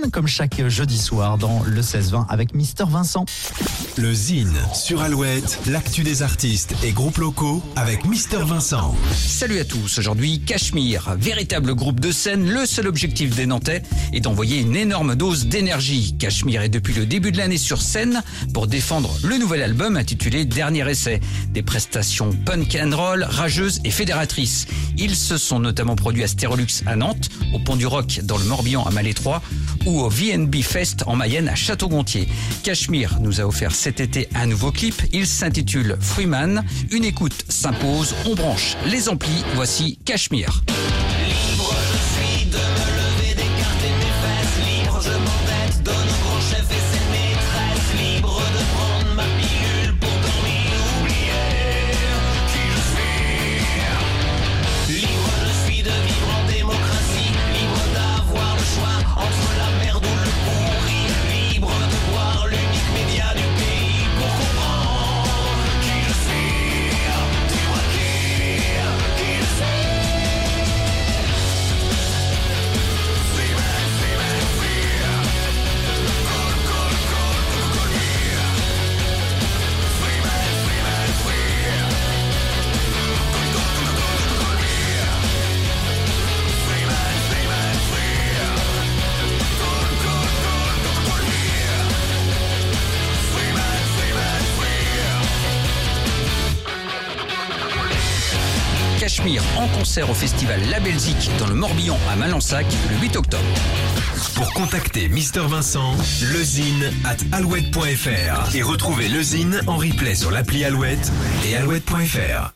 Zine, comme chaque jeudi soir dans le 16-20 avec Mister Vincent. Le Zine sur Alouette, l'actu des artistes et groupes locaux avec Mister Vincent. Salut à tous, aujourd'hui Cachemire, véritable groupe de scène, le seul objectif des Nantais est d'envoyer une énorme dose d'énergie. Cachemire est depuis le début de l'année sur scène pour défendre le nouvel album intitulé Dernier essai. Des prestations punk and roll, rageuses et fédératrices. Ils se sont notamment produits à Stérolux à Nantes, au Pont du Roc dans le Morbihan à Malétroit ou au VNB Fest en Mayenne à Château-Gontier. Cachemire nous a offert cet été un nouveau clip. Il s'intitule Freeman. Une écoute s'impose. On branche les amplis. Voici Cachemire. Cachemire en concert au festival La Belzique dans le Morbihan à Malansac le 8 octobre. Pour contacter Mister Vincent, lezine at alouette.fr et retrouver lezine en replay sur l'appli Alouette et alouette.fr.